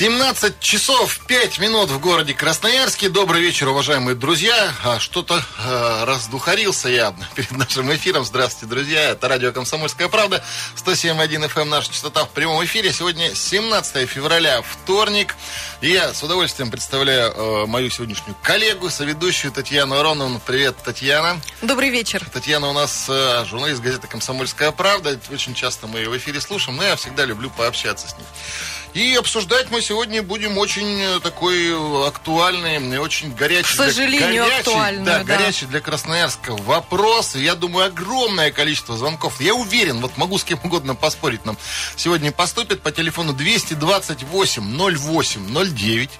17 часов 5 минут в городе Красноярске. Добрый вечер, уважаемые друзья. А, что-то э, раздухарился я перед нашим эфиром. Здравствуйте, друзья. Это радио «Комсомольская правда». 107.1 FM наша частота в прямом эфире. Сегодня 17 февраля, вторник. И я с удовольствием представляю э, мою сегодняшнюю коллегу, соведущую Татьяну Ароновну. Привет, Татьяна. Добрый вечер. Татьяна у нас э, журналист газеты «Комсомольская правда». Очень часто мы ее в эфире слушаем, но я всегда люблю пообщаться с ней. И обсуждать мы сегодня будем очень э, такой э, актуальный, очень горячий. К сожалению, для, горячий, да, да. горячий для Красноярска вопрос. Я думаю, огромное количество звонков. Я уверен, вот могу с кем угодно поспорить нам. Сегодня поступит по телефону 228 08 09.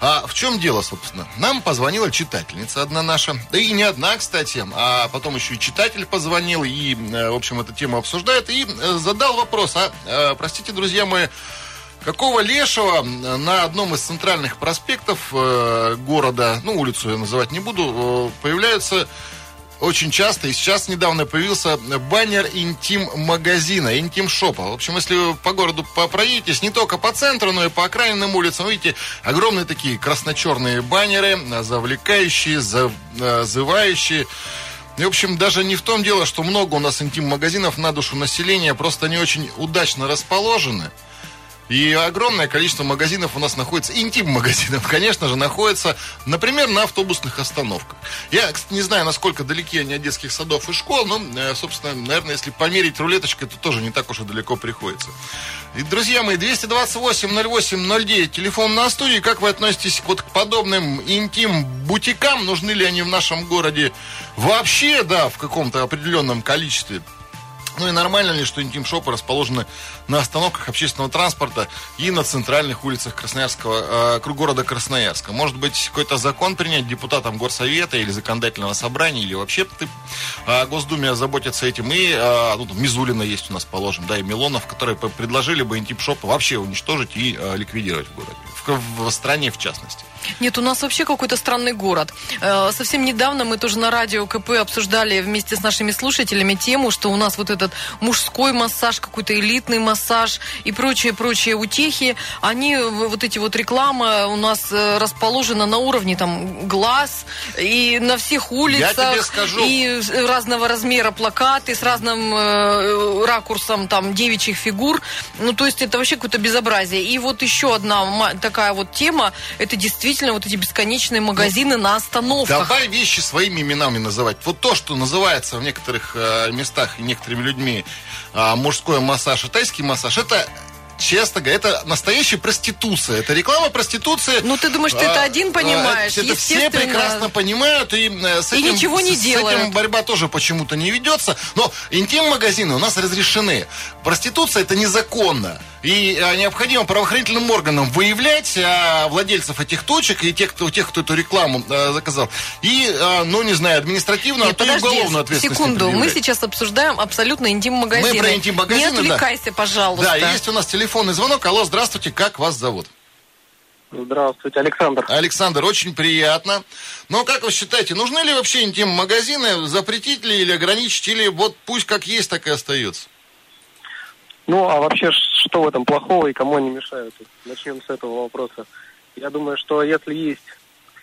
А в чем дело, собственно? Нам позвонила читательница одна наша, да и не одна, кстати, а потом еще и читатель позвонил, и, э, в общем, эту тему обсуждает, и задал вопрос, а, простите, друзья мои, Какого лешего на одном из центральных проспектов э, города, ну, улицу я называть не буду, э, появляются очень часто, и сейчас недавно появился баннер интим-магазина, интим-шопа. В общем, если вы по городу проедетесь, не только по центру, но и по окраинным улицам, видите, огромные такие красно-черные баннеры, завлекающие, зазывающие. И, в общем, даже не в том дело, что много у нас интим-магазинов на душу населения, просто они очень удачно расположены. И огромное количество магазинов у нас находится, интим-магазинов, конечно же, находится, например, на автобусных остановках. Я, кстати, не знаю, насколько далеки они от детских садов и школ, но, э, собственно, наверное, если померить рулеточкой, то тоже не так уж и далеко приходится. И, друзья мои, 228-08-09, телефон на студии. Как вы относитесь вот к подобным интим-бутикам? Нужны ли они в нашем городе вообще, да, в каком-то определенном количестве? Ну и нормально ли, что интим-шопы расположены на остановках общественного транспорта и на центральных улицах Красноярского, э, города Красноярска? Может быть, какой-то закон принять депутатам горсовета или законодательного собрания, или вообще ты, э, Госдуме озаботиться этим? И, э, ну, Мизулина есть у нас, положим, да, и Милонов, которые предложили бы интим-шопы вообще уничтожить и э, ликвидировать в городе, в, в стране в частности. Нет, у нас вообще какой-то странный город. Э, совсем недавно мы тоже на радио КП обсуждали вместе с нашими слушателями тему, что у нас вот этот мужской массаж, какой-то элитный массаж и прочие-прочие утехи, они, вот эти вот рекламы у нас э, расположены на уровне там глаз и на всех улицах. И разного размера плакаты с разным э, ракурсом там девичьих фигур. Ну, то есть это вообще какое-то безобразие. И вот еще одна такая вот тема, это действительно действительно вот эти бесконечные магазины на остановках. Давай вещи своими именами называть. Вот то, что называется в некоторых э, местах некоторыми людьми э, мужской массаж и тайский массаж, это честно говоря, это настоящая проституция. Это реклама проституции. Ну, ты думаешь, ты а, это один понимаешь? А, это все прекрасно понимают. И, э, с этим, и ничего не с, делают. С этим борьба тоже почему-то не ведется. Но интим-магазины у нас разрешены. Проституция это незаконно. И а, необходимо правоохранительным органам выявлять а, владельцев этих точек и тех, кто, тех, кто эту рекламу а, заказал. И, а, ну, не знаю, административно, Нет, а то подожди, и уголовную ответственность. Секунду, мы сейчас обсуждаем абсолютно интим-магазины. Мы про интим-магазины, Не отвлекайся, да. пожалуйста. Да, есть у нас телефонный звонок. Алло, здравствуйте, как вас зовут? Здравствуйте, Александр. Александр, очень приятно. Но как вы считаете, нужны ли вообще интим-магазины, запретить ли или ограничить, или вот пусть как есть, так и остается? Ну, а вообще, что в этом плохого и кому они мешают? Начнем с этого вопроса. Я думаю, что если есть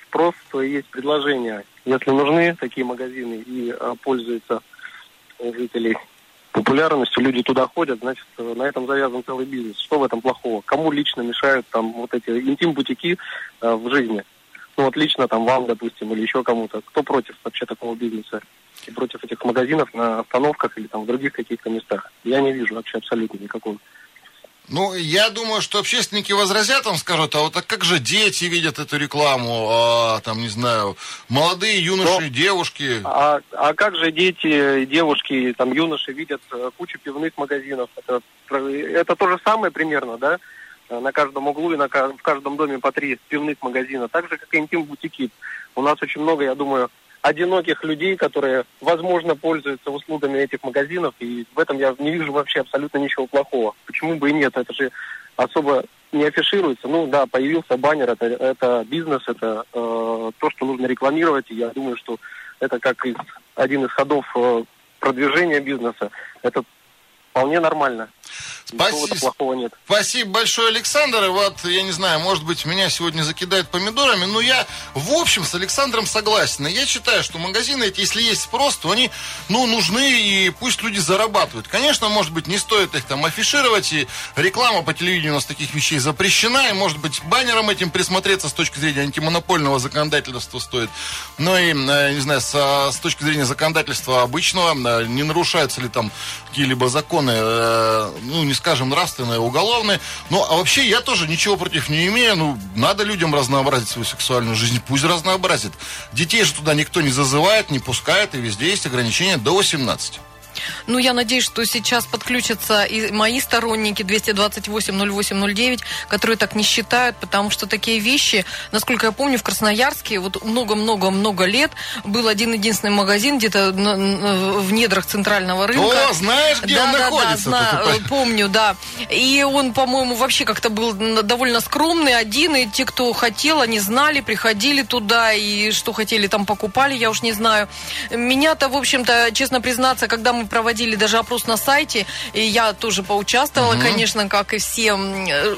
спрос, то есть предложение. Если нужны такие магазины и а, пользуются жителей популярностью, люди туда ходят, значит, на этом завязан целый бизнес. Что в этом плохого? Кому лично мешают там вот эти интим-бутики э, в жизни? Ну, вот лично там вам, допустим, или еще кому-то. Кто против вообще такого бизнеса? И против этих магазинов на остановках или там в других каких-то местах? Я не вижу вообще абсолютно никакого. Ну, я думаю, что общественники возразят, вам скажут, а вот а как же дети видят эту рекламу, а, там, не знаю, молодые юноши, Но, девушки? А, а как же дети, девушки, там, юноши видят э, кучу пивных магазинов? Это, это то же самое примерно, да? На каждом углу и на, в каждом доме по три пивных магазина. Так же, как и интим-бутики. У нас очень много, я думаю, одиноких людей, которые, возможно, пользуются услугами этих магазинов, и в этом я не вижу вообще абсолютно ничего плохого. Почему бы и нет? Это же особо не афишируется. Ну да, появился баннер, это, это бизнес, это э, то, что нужно рекламировать, и я думаю, что это как из, один из ходов э, продвижения бизнеса. Это вполне нормально. Спасибо. плохого нет. Спасибо большое, Александр. И вот, я не знаю, может быть, меня сегодня закидают помидорами, но я, в общем, с Александром согласен. И я считаю, что магазины эти, если есть спрос, то они, ну, нужны, и пусть люди зарабатывают. Конечно, может быть, не стоит их там афишировать, и реклама по телевидению у нас таких вещей запрещена, и, может быть, баннером этим присмотреться с точки зрения антимонопольного законодательства стоит. Но и, э, не знаю, с, с точки зрения законодательства обычного, э, не нарушаются ли там какие-либо законы, э, ну, не скажем, нравственные, уголовные. Ну, а вообще я тоже ничего против не имею. Ну, надо людям разнообразить свою сексуальную жизнь. Пусть разнообразит. Детей же туда никто не зазывает, не пускает, и везде есть ограничения до 18. Ну, я надеюсь, что сейчас подключатся и мои сторонники 228-08-09, которые так не считают, потому что такие вещи, насколько я помню, в Красноярске вот много-много-много лет был один единственный магазин где-то в недрах центрального рынка. О, знаешь, где да, он да, находится? Да, зна- помню, да. И он, по-моему, вообще как-то был довольно скромный, один, и те, кто хотел, они знали, приходили туда, и что хотели там покупали, я уж не знаю. Меня-то, в общем-то, честно признаться, когда мы проводили даже опрос на сайте, и я тоже поучаствовала, угу. конечно, как и все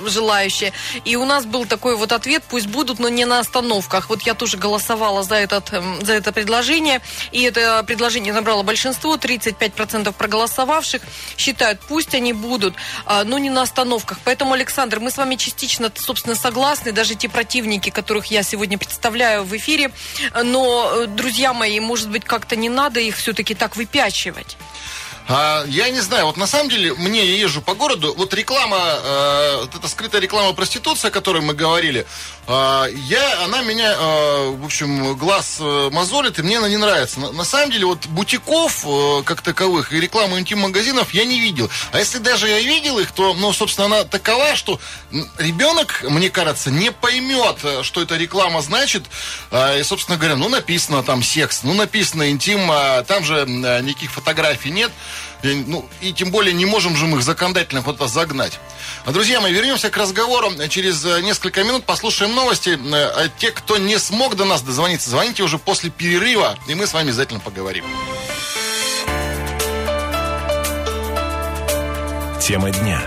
желающие. И у нас был такой вот ответ, пусть будут, но не на остановках. Вот я тоже голосовала за, этот, за это предложение, и это предложение набрало большинство, 35% проголосовавших считают, пусть они будут, а, но не на остановках. Поэтому, Александр, мы с вами частично, собственно, согласны, даже те противники, которых я сегодня представляю в эфире, но, э, друзья мои, может быть, как-то не надо их все-таки так выпячивать. А, я не знаю, вот на самом деле, мне я езжу по городу, вот реклама, э, вот эта скрытая реклама проституции, о которой мы говорили, я, она меня, э, в общем, глаз э, мозолит, и мне она не нравится. На, самом деле, вот бутиков э, как таковых и рекламу интим-магазинов я не видел. А если даже я видел их, то, ну, собственно, она такова, что ребенок, мне кажется, не поймет, э, что эта реклама значит. Э, и, собственно говоря, ну, написано там секс, ну, написано интим, а там же никаких фотографий нет. Ну, и тем более не можем же мы их законодательно куда-то загнать. А, друзья мои, вернемся к разговору. Через э, несколько минут послушаем новости. Э, а те, кто не смог до нас дозвониться, звоните уже после перерыва, и мы с вами обязательно поговорим. Тема дня.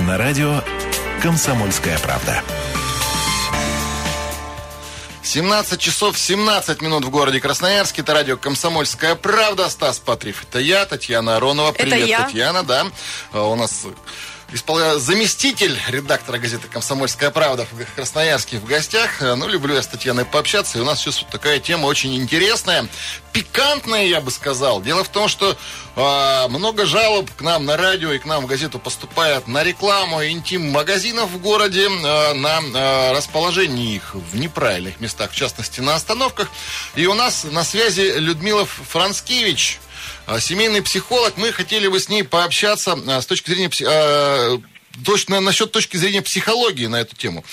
На радио «Комсомольская правда». 17 часов 17 минут в городе Красноярске. Это радио «Комсомольская правда». Стас Патрив. Это я, Татьяна Аронова. Привет, Это я. Татьяна, да. А у нас исполня... заместитель редактора газеты «Комсомольская правда» в Красноярске в гостях. Э, ну, люблю я с Татьяной пообщаться. И у нас сейчас вот такая тема очень интересная, пикантная, я бы сказал. Дело в том, что э, много жалоб к нам на радио и к нам в газету поступает на рекламу интим-магазинов в городе, э, на э, расположение их в неправильных местах, в частности, на остановках. И у нас на связи Людмила Францкевич, семейный психолог. Мы хотели бы с ней пообщаться а, с точки зрения а, точно насчет точки зрения психологии на эту тему.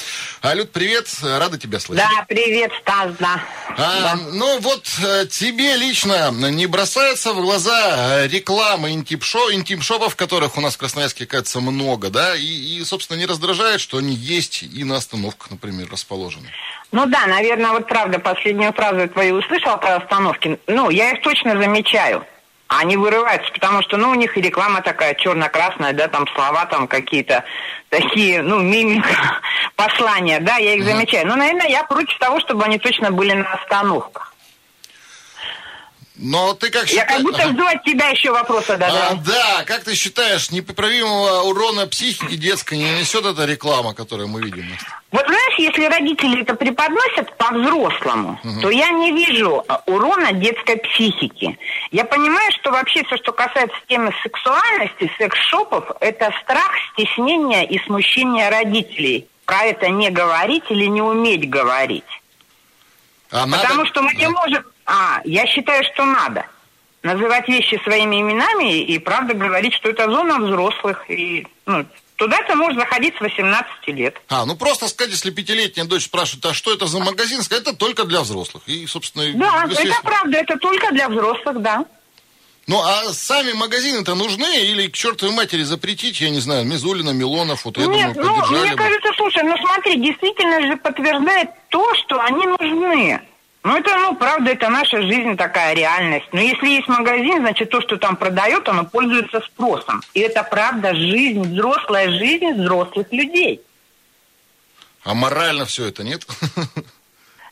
А, Люд, привет, рада тебя слышать. Да, привет, Стас, да. А, да. Ну вот э, тебе лично не бросается в глаза реклама интим-шоу, интим-шопов, которых у нас в Красноярске, кажется, много, да, и, и, собственно, не раздражает, что они есть и на остановках, например, расположены. Ну да, наверное, вот правда, последнюю фразу твою услышал про остановки. Ну, я их точно замечаю они вырываются, потому что, ну, у них и реклама такая черно-красная, да, там слова там какие-то такие, ну, мимика, послания, да, я их замечаю. Но, наверное, я против того, чтобы они точно были на остановках. Но ты как считаешь... Я как будто жду от тебя еще вопроса, да, а, Да, как ты считаешь, непоправимого урона психики детской не несет эта реклама, которую мы видим? Вот знаешь, если родители это преподносят по-взрослому, угу. то я не вижу а, урона детской психики. Я понимаю, что вообще все, что касается темы сексуальности, секс-шопов, это страх, стеснение и смущение родителей. Про это не говорить или не уметь говорить. А Потому надо... что мы не можем а, я считаю, что надо. Называть вещи своими именами и, правда, говорить, что это зона взрослых. И, ну, Туда-то можно заходить с 18 лет. А, ну просто сказать, если пятилетняя дочь спрашивает, а что это за магазин, сказать, это только для взрослых. И, собственно, Да, это правда, это только для взрослых, да. Ну, а сами магазины-то нужны? Или к чертовой матери запретить, я не знаю, Мизулина, Милонов, вот я Нет, думаю, ну, мне бы. кажется, слушай, ну смотри, действительно же подтверждает то, что они нужны. Ну, это, ну, правда, это наша жизнь такая реальность. Но если есть магазин, значит, то, что там продает, оно пользуется спросом. И это, правда, жизнь, взрослая жизнь взрослых людей. А морально все это, нет?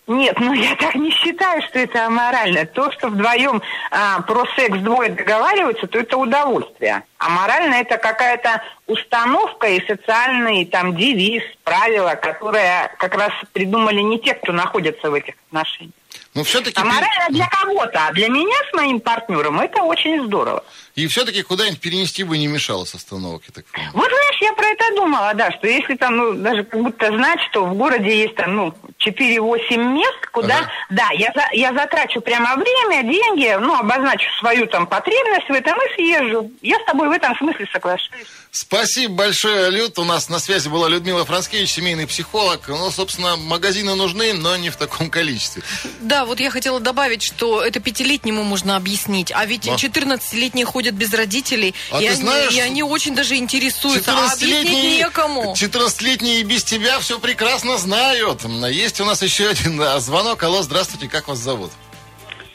Нет, ну я так не считаю, что это аморально. То, что вдвоем а, про секс двое договариваются, то это удовольствие. А морально это какая-то установка и социальный там девиз, правила, которые как раз придумали не те, кто находится в этих отношениях. Но все-таки... А морально для кого-то, а для меня с моим партнером это очень здорово. И все-таки куда-нибудь перенести бы не мешало с остановок, я так понимаю. Вот знаешь, я про это думала, да, что если там, ну, даже как будто знать, что в городе есть там, ну, 4-8 мест, куда, Ага. да, я, за- я затрачу прямо время, деньги, ну, обозначу свою там потребность в этом и съезжу. Я с тобой в этом смысле соглашаюсь. Спасибо большое, Люд. У нас на связи была Людмила Францкевич, семейный психолог. Ну, собственно, магазины нужны, но не в таком количестве. Да, вот я хотела добавить, что это пятилетнему можно объяснить, а ведь Да. 14-летние ходят без родителей, А и, ты они, знаешь, и они очень даже интересуются, а объяснить некому. 14-летние и без тебя все прекрасно знают. Есть у нас еще один а, звонок. Алло, здравствуйте, как вас зовут?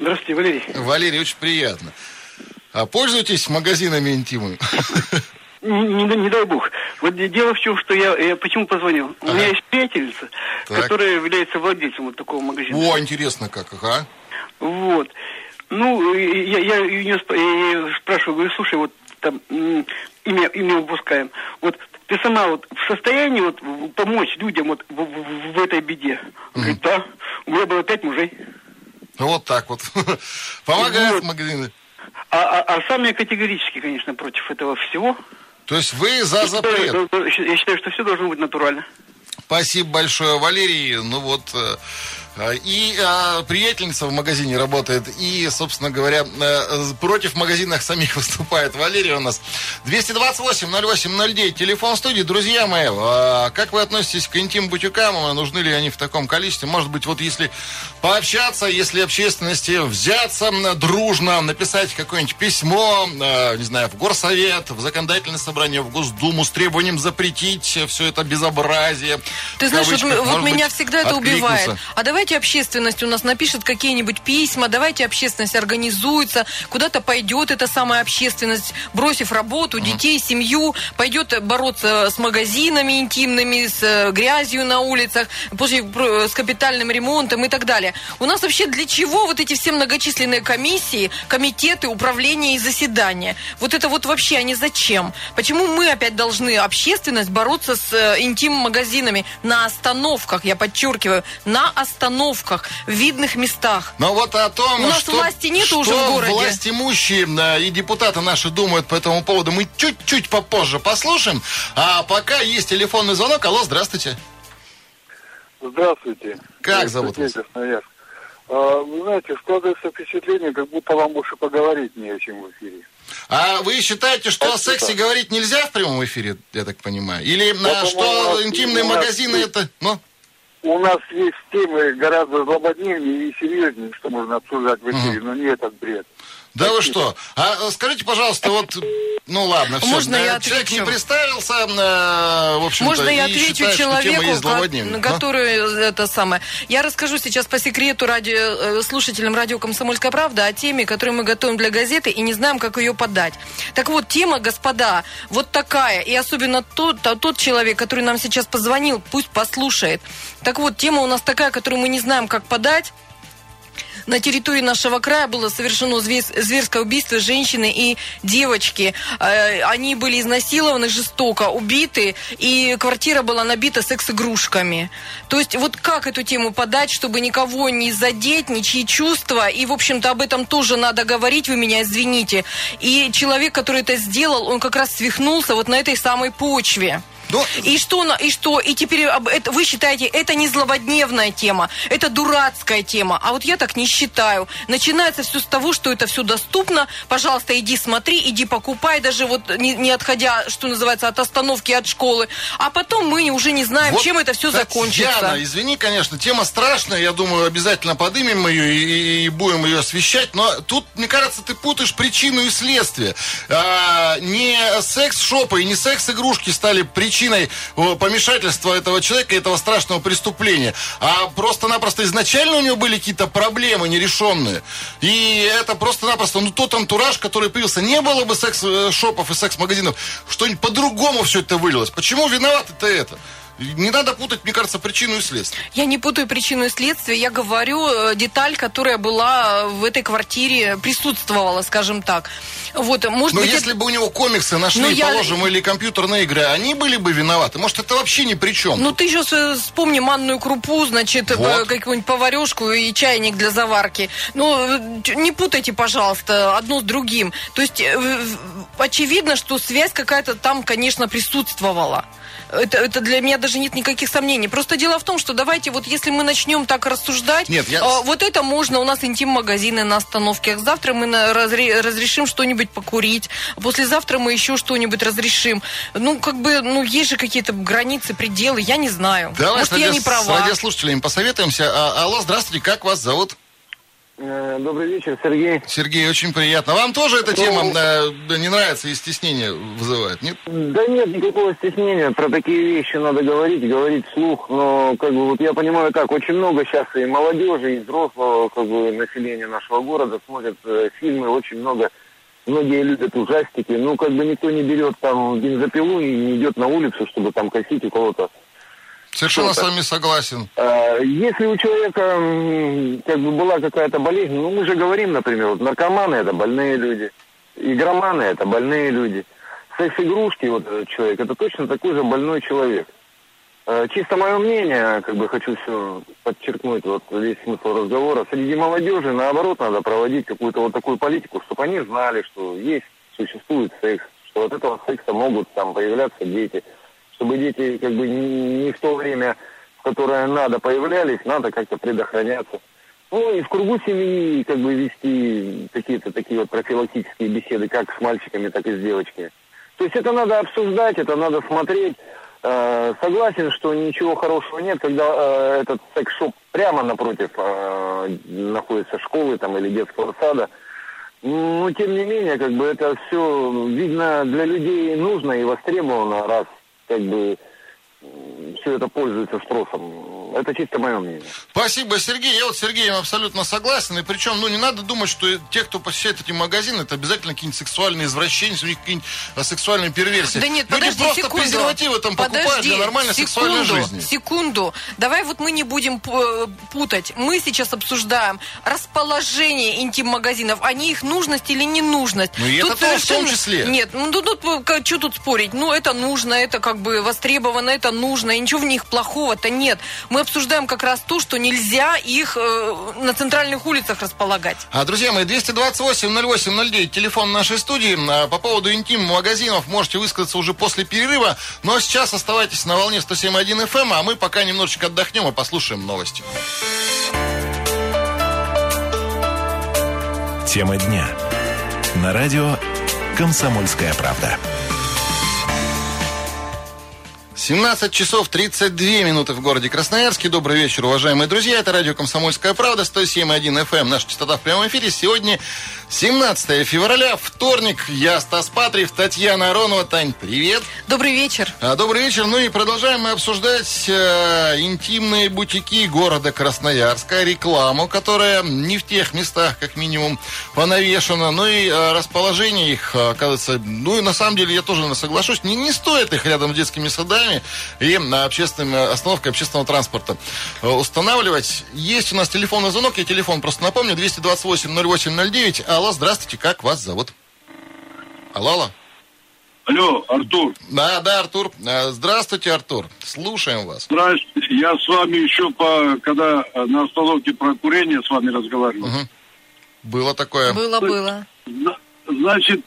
Здравствуйте, Валерий. Валерий, очень приятно. А пользуетесь магазинами интимы? Не, не- не дай бог. Вот де- дело в чем, что я, я почему позвонил. У Ага. меня есть приятельница, Так. которая является владельцем вот такого магазина. О, интересно как, ага. Вот. Ну, я, я, неё спра- я спрашиваю, говорю, слушай, вот там имя, имя выпускаем. Вот ты сама вот в состоянии вот помочь людям вот в, в- в этой беде? Говорит, да. У меня было пять мужей. Вот так вот. Помогают Вот. магазины. А, а, а сам я категорически, конечно, против этого всего. То есть вы за запрет. Я считаю, что все должно быть натурально. Спасибо большое, Валерий. Ну вот, э, и э, приятельница в магазине работает, и, собственно говоря, э, против магазинах самих выступает Валерий у нас. 228-08-09, телефон студии. Друзья мои, э, как вы относитесь к интим-бутикам? Нужны ли они в таком количестве? Может быть, вот если пообщаться, если общественности взяться дружно, написать какое-нибудь письмо, э, не знаю, в горсовет, в законодательное собрание, в Госдуму с требованием запретить все это безобразие. Ты знаешь, вот, вот меня всегда это убивает. А давайте общественность у нас напишет какие-нибудь письма, давайте общественность организуется, куда-то пойдет эта самая общественность, бросив работу, детей, семью, пойдет бороться с магазинами интимными, с э, грязью на улицах, про- с капитальным ремонтом и так далее. У нас вообще для чего вот эти все многочисленные комиссии, комитеты, управления и заседания? Вот это вот вообще они зачем? Почему мы опять должны, общественность, бороться с э, интим-магазинами на остановках, я подчеркиваю, на остановках, в видных местах? Но вот о том, У нас что, власти нет что уже в городе. власть имущие да, и депутаты наши думают по этому поводу, мы чуть-чуть попозже послушаем. А пока есть телефонный звонок. Алло, здравствуйте. Здравствуйте. Как зовут вас? Красноярск. А, Вы знаете, складывается впечатление, как будто вам больше поговорить не о чем в эфире. А вы считаете, что о Это сексе так. говорить нельзя в прямом эфире, я так понимаю? Или на, по-моему, что интимные магазины это... Ну, У нас есть темы гораздо злободневнее и серьезнее, что можно обсуждать в эфире, но не этот бред. Да вы что? А э, скажите, пожалуйста, вот... Ну ладно, все. Можно я Человек отвечу? не представился, э, в общем-то, Можно я отвечу считает, человеку, ко- злободневная. Ну, который это самое. Я расскажу сейчас по секрету радио, э, слушателям радио «Комсомольская правда» о теме, которую мы готовим для газеты и не знаем, как ее подать. Так вот, тема, господа, вот такая. И особенно тот, тот человек, который нам сейчас позвонил, пусть послушает. Так вот, тема у нас такая, которую мы не знаем, как подать. На территории нашего края было совершено зве- зверское убийство женщины и девочки. Э, Они были изнасилованы жестоко, убиты, и квартира была набита секс-игрушками. То есть вот как эту тему подать, чтобы никого не задеть, ничьи чувства, и, в общем-то, об этом тоже надо говорить, вы меня извините. И человек, который это сделал, он как раз свихнулся вот на этой самой почве. Ну, И что, и что? И теперь это, вы считаете, это не злободневная тема, это дурацкая тема. А вот я так не считаю. Начинается все с того, что это все доступно. Пожалуйста, иди смотри, иди покупай, даже вот не, не отходя, что называется, от остановки, от школы. А потом мы уже не знаем, Вот, чем это все закончится. Татьяна, извини, конечно, тема страшная, я думаю, обязательно подымем ее и, и будем ее освещать, но тут, мне кажется, ты путаешь причину и следствие. А, не секс-шопы и не секс-игрушки стали причиной причиной э, помешательства этого человека, этого страшного преступления, а просто-напросто изначально у него были какие-то проблемы нерешенные. И это просто-напросто, ну, тот антураж, который появился, не было бы секс-шопов и секс-магазинов, что-нибудь по-другому все это вылилось. Почему виноваты-то это? Не надо путать, мне кажется, причину и следствие. Я не путаю причину и следствие. Я говорю э, деталь, которая была в этой квартире, присутствовала, скажем так. Вот, может Но быть, если это... бы у него комиксы нашли, Ну, я- положим, или компьютерные игры, они были бы виноваты. Может, это вообще ни при чем. Ну, ты сейчас э, вспомни манную крупу, значит, Вот. э, какую-нибудь поварешку и чайник для заварки. Ну, э, не путайте, пожалуйста, одно с другим. То есть, э, очевидно, что связь какая-то там, конечно, присутствовала. Это, это для меня даже нет никаких сомнений. Просто дело в том, что давайте вот если мы начнем так рассуждать, Нет, я- а, вот это можно, у нас интим-магазины на остановке. Завтра мы на- разре- разрешим что-нибудь покурить, послезавтра мы еще что-нибудь разрешим. Ну, как бы, ну, есть же какие-то границы, пределы, я не знаю. Давай Может, с, я не с права. радиослушателями посоветуемся. А, алло, здравствуйте, как вас зовут? Э, Добрый вечер, Сергей. Сергей, очень приятно. Вам тоже эта Ну, тема э, да, не нравится и стеснение вызывает, нет? Да нет никакого стеснения, про такие вещи надо говорить, говорить вслух, но как бы вот я понимаю так, очень много сейчас и молодежи, и взрослого как бы населения нашего города смотрят э, фильмы, очень много, многие любят ужастики, ну как бы никто не берет там бензопилу и не идет на улицу, чтобы там косить у кого-то Совершенно с Что-то. вами согласен. А, Если у человека как бы была какая-то болезнь, ну мы же говорим, например, вот наркоманы это больные люди, игроманы это больные люди, секс-игрушки вот этот человек это точно такой же больной человек. А, Чисто мое мнение, как бы хочу все подчеркнуть, вот весь смысл разговора. Среди молодежи, наоборот, надо проводить какую-то вот такую политику, чтобы они знали, что есть, существует секс, что от этого секса могут там появляться дети, чтобы дети как бы не, в то время, в которое надо появлялись, надо как-то предохраняться. Ну и в кругу семьи как бы вести какие-то такие вот профилактические беседы, как с мальчиками, так и с девочками. То есть это надо обсуждать, это надо смотреть. Э, согласен, что ничего хорошего нет, когда э, этот секс-шоп прямо напротив э, находится школы там или детского сада. Но тем не менее, как бы это все, видно, для людей нужно и востребовано, раз как бы все это пользуется спросом. Это чисто мое мнение. Спасибо, Сергей. Я вот с Сергеем абсолютно согласен. И причем, ну, не надо думать, что те, кто посещает эти магазины, это обязательно какие-нибудь сексуальные извращения, у них какие-нибудь а, сексуальные перверсии. Да нет, Люди подожди, просто секунду. презервативы там покупают Подожди, для нормальной сексуальной секунду, жизни. Секунду. Давай вот мы не будем п- путать. Мы сейчас обсуждаем расположение интим-магазинов, а не их нужность или ненужность. Ну, и это тоже в том числе. Нет, ну тут, тут что тут спорить? Ну, это нужно, это как бы востребовано, это нужно, и ничего в них плохого-то нет. Мы обсуждаем как раз то, что нельзя их э, на центральных улицах располагать. А, друзья мои, 228-08-09, телефон нашей студии. А, По поводу интим-магазинов можете высказаться уже после перерыва. Ну а сейчас оставайтесь на волне 107.1 FM, а мы пока немножечко отдохнем и послушаем новости. Тема дня. На радио «Комсомольская правда». 17 часов 32 минуты в городе Красноярске. Добрый вечер, уважаемые друзья. Это радио «Комсомольская правда», 107.1 FM. Наша частота в прямом эфире. Сегодня 17 февраля, вторник. Я Стас Патриев, Татьяна Аронова. Тань, привет. Добрый вечер. А, Добрый вечер. Ну и продолжаем мы обсуждать э, интимные бутики города Красноярска, рекламу, которая не в тех местах, как минимум, понавешена, но и э, расположение их, э, оказывается, ну и на самом деле я тоже соглашусь, не, не стоит их рядом с детскими садами и на общественными остановкой общественного транспорта э, устанавливать. Есть у нас телефонный звонок, я телефон просто напомню, 228-08-09. Алло, здравствуйте, как вас зовут? Алло, алло. Алло, Артур, Да, да, Артур. Э, Здравствуйте, Артур. Слушаем вас. здравствуйте. Я с вами еще по, когда э, на остановке про курение с вами разговаривал. Мгм. Было такое. Было, было. Зна- Значит,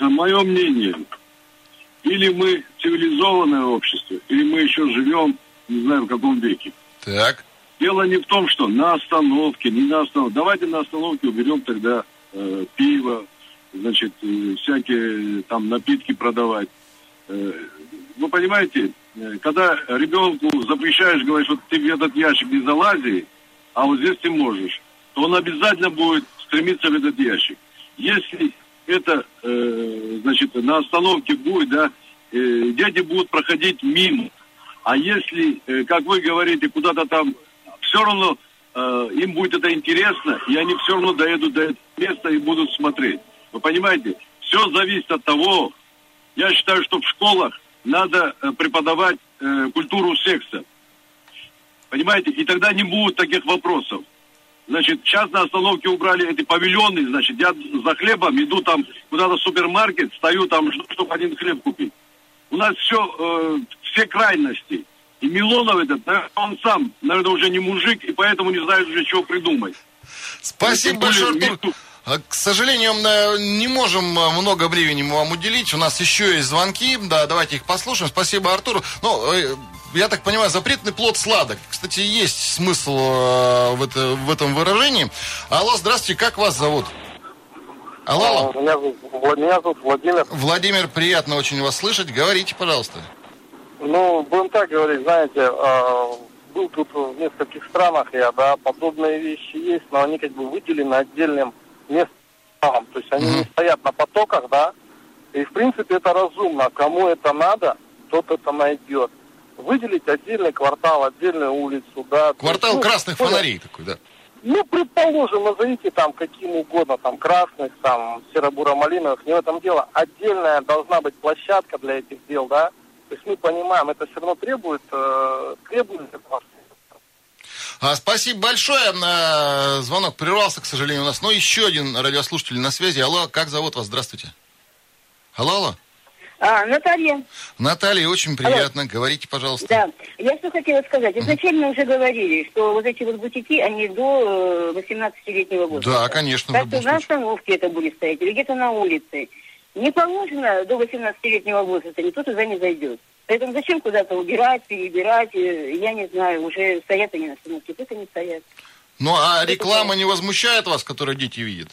мое мнение, или мы цивилизованное общество, или мы еще живем, не знаю, в каком веке. Так. Дело не в том, что на остановке, не на остановке. Давайте на остановке уберем тогда э, пиво, значит, э, всякие там напитки продавать. Э, вы понимаете, э, когда ребенку запрещаешь, говоришь, вот ты в этот ящик не залази, а вот здесь ты можешь, то он обязательно будет стремиться в этот ящик. Если это, э, значит, на остановке будет, да, э, дети будут проходить мимо. А если, э, как вы говорите, куда-то там, все равно э, им будет это интересно, и они все равно доедут до этого места и будут смотреть. Вы понимаете, все зависит от того, я считаю, что в школах надо э, преподавать э, культуру секса. Понимаете, и тогда не будет таких вопросов. Значит, сейчас на остановке убрали эти павильоны, значит, я за хлебом иду там куда-то в супермаркет, стою там, чтобы один хлеб купить. У нас все, э, все крайности. И Милонов этот, он сам, наверное, уже не мужик, и поэтому не знает уже, чего придумать. Спасибо большое, Артур. А, к сожалению, не можем а, много времени вам уделить. У нас еще есть звонки. Да, давайте их послушаем. Спасибо, Артуру. Ну, э, я так понимаю, запретный плод сладок. Кстати, есть смысл э, в, это, в этом выражении. Алло, здравствуйте, как вас зовут? Алло, алло. Меня зовут, меня зовут Владимир. Владимир, приятно очень вас слышать. Говорите, пожалуйста. Ну, будем так говорить, знаете, э, был тут в нескольких странах я, да, подобные вещи есть, но они как бы выделены отдельным местом. То есть они не стоят на потоках, да. И в принципе это разумно. Кому это надо, тот это найдет. Выделить отдельный квартал, отдельную улицу, да. Квартал есть, ну, красных ну, фонарей такой, да. Ну, предположим, назовите там каким угодно, там красных, там серо-буро-малиновых, не в этом дело. Отдельная должна быть площадка для этих дел, да. То есть мы понимаем, это все равно требует, э, требует этого а, спасибо большое. А, звонок прервался, к сожалению, у нас. Но еще один радиослушатель на связи. Алло, как зовут вас? Здравствуйте. Алло, алло. А, Наталья. Наталья, очень приятно. Алло. Говорите, пожалуйста. Да. Я что хотела сказать. Изначально mm уже говорили, что вот эти вот бутики, они до 18-летнего э, возраста. Да, конечно. Так что на остановке это будет стоять или где-то на улице. Не положено до 18-летнего возраста, никто туда не зайдет. Поэтому зачем куда-то убирать, перебирать, э, я не знаю, уже стоят они на остановке, пусть они стоят. Ну, а реклама не возмущает вас, которую дети видят?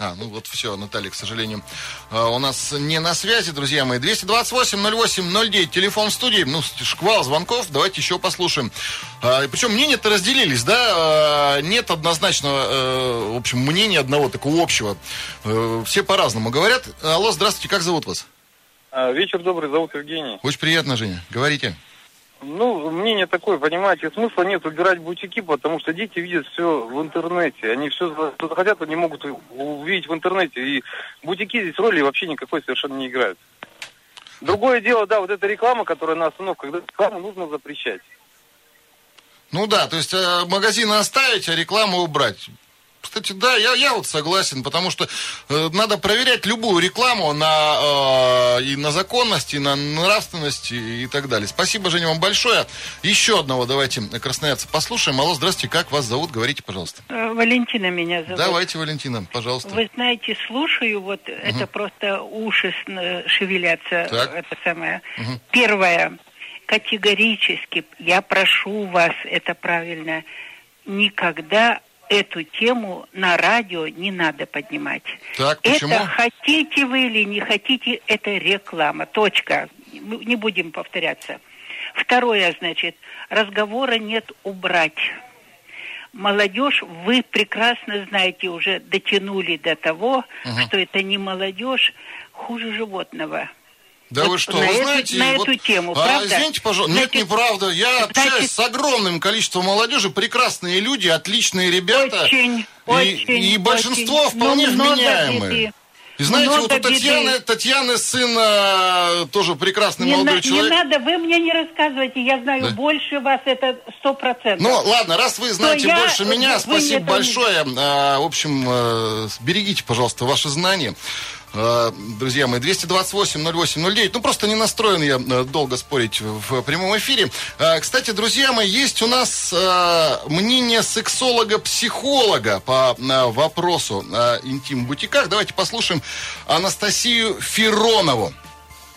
А, ну вот все, Наталья, к сожалению, э, у нас не на связи, друзья мои. 228-08-09, телефон студии, ну, шквал звонков, давайте еще послушаем. А, Причем мнения-то разделились, да, а, нет однозначного, э, в общем, мнения одного такого общего. Все по-разному говорят. Алло, здравствуйте, как зовут вас? А, вечер добрый, зовут Евгений. Очень приятно, Женя. Говорите. Ну, мнение такое, понимаете, смысла нет убирать бутики, потому что дети видят все в интернете. Они все, что хотят, они могут увидеть в интернете. И бутики здесь роли вообще никакой совершенно не играют. Другое дело, да, вот эта реклама, которая на остановках, рекламу нужно запрещать. Ну да, то есть э, магазины оставить, а рекламу убрать. Кстати, да, я, я вот согласен, потому что э, надо проверять любую рекламу на, э, и на законность, и на нравственность, и, и так далее. Спасибо, Женя, вам большое. Еще одного давайте красноярца послушаем. Алло, здравствуйте, как вас зовут? Говорите, пожалуйста. Э, Валентина меня зовут. Давайте, Валентина, пожалуйста. Вы знаете, слушаю, вот угу. это просто уши шевелятся, так. это самое. Угу. Первое, категорически, я прошу вас, это правильно, никогда эту тему на радио не надо поднимать. Так, почему? Это хотите вы или не хотите, это реклама. Точка. Мы не будем повторяться. Второе, значит, разговора нет убрать. Молодежь, вы прекрасно знаете, уже дотянули до того, угу. что это не молодежь, хуже животного. Да вот вы что, вы знаете... На вот, эту тему, а, правда? Извините, пожалуйста, Значит, нет, неправда. Я общаюсь значит, с огромным количеством молодежи, прекрасные люди, отличные ребята. Очень, и, очень, и большинство очень, вполне вменяемые. И знаете, Много вот у Татьяны, Татьяны сын э, тоже прекрасный не молодой на, человек. Не надо, вы мне не рассказывайте, я знаю да. больше вас, это сто процентов. Ну, ладно, раз вы знаете я, больше меня, спасибо большое. Не... А, в общем, э, берегите, пожалуйста, ваши знания. Э, друзья мои, 228-08-09. Ну, просто не настроен я э, долго спорить в прямом эфире. Э, кстати, друзья мои, есть у нас мнение сексолога-психолога по вопросу о интим-бутиках. Давайте послушаем Анастасию Фиронову.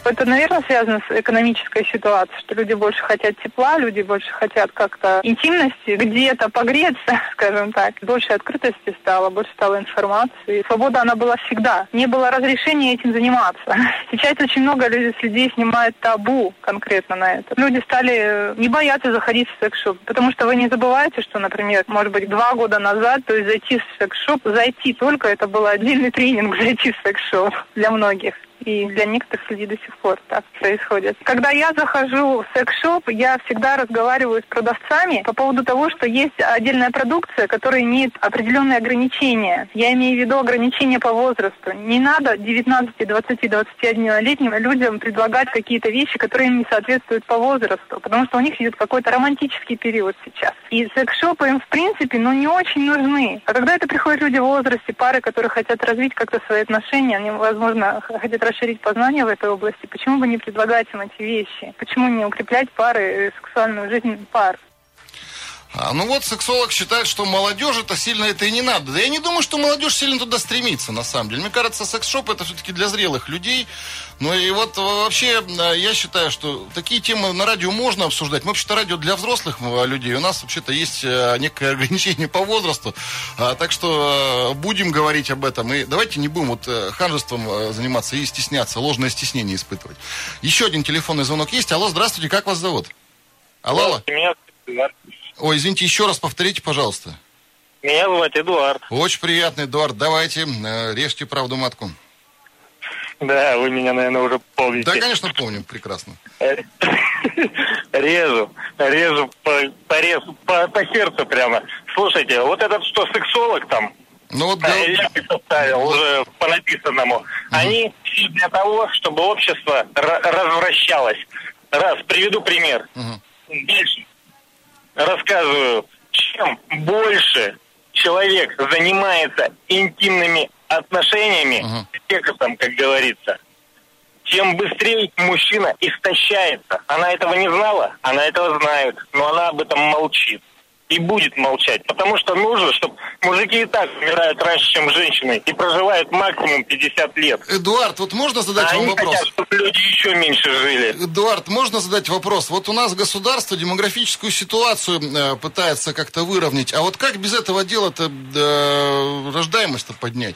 Это, наверное, связано с экономической ситуацией, что люди больше хотят тепла, люди больше хотят как-то интимности, где-то погреться, скажем так. Больше открытости стало, больше стало информации. Свобода, она была всегда. Не было разрешения этим заниматься. Сейчас очень много людей снимают табу конкретно на это. Люди стали не бояться заходить в секс-шоп, потому что вы не забывайте, что, например, может быть, два года назад, то есть зайти в секс-шоп, зайти только, это был отдельный тренинг, зайти в секс-шоп для многих. И для некоторых людей до сих пор так происходит. Когда я захожу в секс-шоп, я всегда разговариваю с продавцами по поводу того, что есть отдельная продукция, которая имеет определенные ограничения. Я имею в виду ограничения по возрасту. Не надо 19, 20, 21-летним людям предлагать какие-то вещи, которые им не соответствуют по возрасту, потому что у них идет какой-то романтический период сейчас. И секс-шопы им, в принципе, ну, не очень нужны. А когда это приходят люди в возрасте, пары, которые хотят развить как-то свои отношения, они, возможно, хотят расширить познания в этой области, почему бы не предлагать им эти вещи? Почему не укреплять пары, э, сексуальную жизнь пар? А, ну вот сексолог считает, что молодежи-то сильно это и не надо. Да я не думаю, что молодежь сильно туда стремится, на самом деле. Мне кажется, секс-шоп это все-таки для зрелых людей. Ну и вот э, вообще э, я считаю, что такие темы на радио можно обсуждать. Мы вообще-то радио для взрослых э, людей. У нас вообще-то есть некое ограничение по возрасту. А, так что будем говорить об этом. И давайте не будем вот ханжеством заниматься и стесняться, ложное стеснение испытывать. Еще один телефонный звонок есть. Алло, здравствуйте, как вас зовут? Алло, алло. Меня Ой, извините, еще раз повторите, пожалуйста. Меня зовут Эдуард. Очень приятно, Эдуард. Давайте, э, режьте правду матку. Да, вы меня, наверное, уже помните. Да, конечно, помню, прекрасно. Режу, режу по, по, по, по сердцу прямо. Слушайте, вот этот что, сексолог там, ну вот да, я составил уже по написанному. Угу. Они все для того, чтобы общество развращалось. Раз, приведу пример. Угу. Дальше рассказываю, чем больше человек занимается интимными отношениями, uh-huh. сексом, как говорится, тем быстрее мужчина истощается. Она этого не знала, она этого знает, но она об этом молчит и будет молчать. Потому что нужно, чтобы мужики и так умирают раньше, чем женщины, и проживают максимум 50 лет. Эдуард, вот можно задать а вам они вопрос? Хотят, чтобы люди еще меньше жили. Эдуард, можно задать вопрос? Вот у нас государство демографическую ситуацию э, пытается как-то выровнять, а вот как без этого дела-то э, рождаемость-то поднять?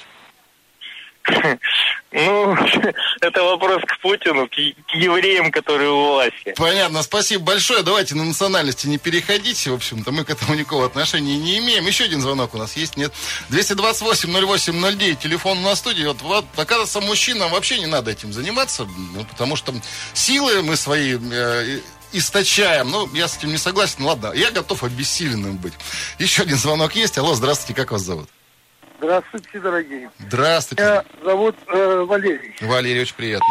Ну, это вопрос к Путину, к, евреям, которые у власти. Понятно, спасибо большое. Давайте на национальности не переходите. В общем-то, мы к этому никакого отношения не имеем. Еще один звонок у нас есть, нет? 228-08-09, телефон на студии. Вот, вот, оказывается, мужчинам вообще не надо этим заниматься, ну, потому что силы мы свои э, источаем. Ну, я с этим не согласен. Ладно, я готов обессиленным быть. Еще один звонок есть. Алло, здравствуйте, как вас зовут? Здравствуйте, дорогие. Здравствуйте. Меня зовут э, Валерий. Валерий, очень приятно.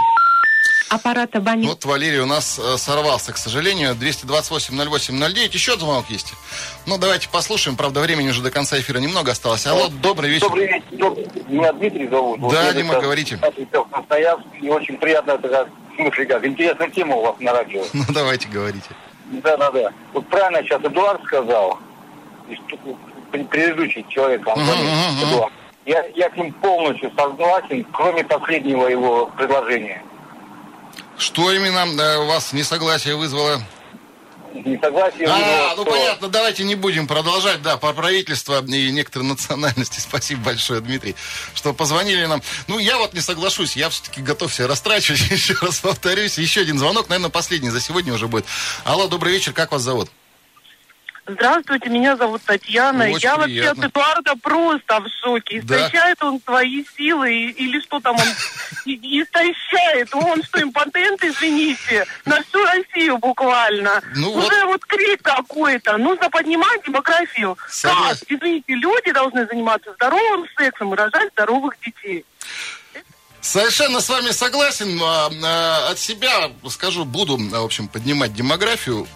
Аппарат абонент. Вот Валерий у нас э, сорвался, к сожалению. 228-08-09. Еще звонок есть. Ну, давайте послушаем. Правда, времени уже до конца эфира немного осталось. Алло, добрый вечер. Добрый вечер. Добрый... Меня Дмитрий зовут. Да, вот Дима, говорите. И очень приятно, это как, в смысле, как, интересная тема у вас на радио. Ну, давайте, говорите. Да, да, да. Вот правильно сейчас Эдуард сказал, предыдущий человек, uh-huh, uh-huh. Я, я с ним полностью согласен, кроме последнего его предложения. Что именно да, у вас несогласие вызвало? Несогласие а, вызвало, ну что... понятно, давайте не будем продолжать, да, про правительство и некоторые национальности. Спасибо большое, Дмитрий, что позвонили нам. Ну, я вот не соглашусь, я все-таки готов себя растрачивать, еще раз повторюсь. Еще один звонок, наверное, последний за сегодня уже будет. Алло, добрый вечер, как вас зовут? Здравствуйте, меня зовут Татьяна. Очень я приятно. вообще от Эдуарда просто в шоке. Да. Истощает он свои силы или что там он истощает? Он что, импотент, извините? На всю Россию буквально. Ну Уже вот крик какой-то. Нужно поднимать демографию. Согласен. Как? Извините, люди должны заниматься здоровым сексом и рожать здоровых детей. Совершенно с вами согласен. А, а, От себя скажу, буду, в общем, поднимать демографию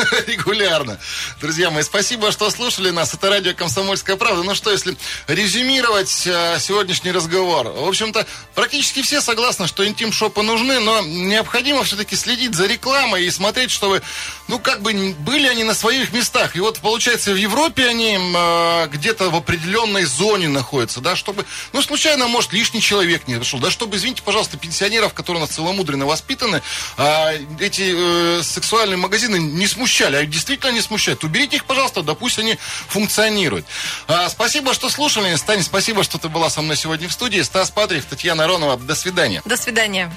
регулярно. Друзья мои, спасибо, что слушали нас. Это радио «Комсомольская правда». Ну что, если резюмировать а, сегодняшний разговор. В общем-то, практически все согласны, что интим-шопы нужны, но необходимо все-таки следить за рекламой и смотреть, чтобы, ну, как бы были они на своих местах. И вот, получается, в Европе они а, где-то в определенной зоне находятся, да, чтобы, ну, случайно, может, лишний человек не зашел, да, чтобы, извините, пожалуйста, пенсионеров, которые у нас целомудренно воспитаны, а, эти э, сексуальные магазины не смущали, а их действительно не смущают. Уберите их, пожалуйста, да пусть они функционируют. А, спасибо, что слушали. Стань, спасибо, что ты была со мной сегодня в студии. Стас Патрик, Татьяна Ронова. До свидания. До свидания.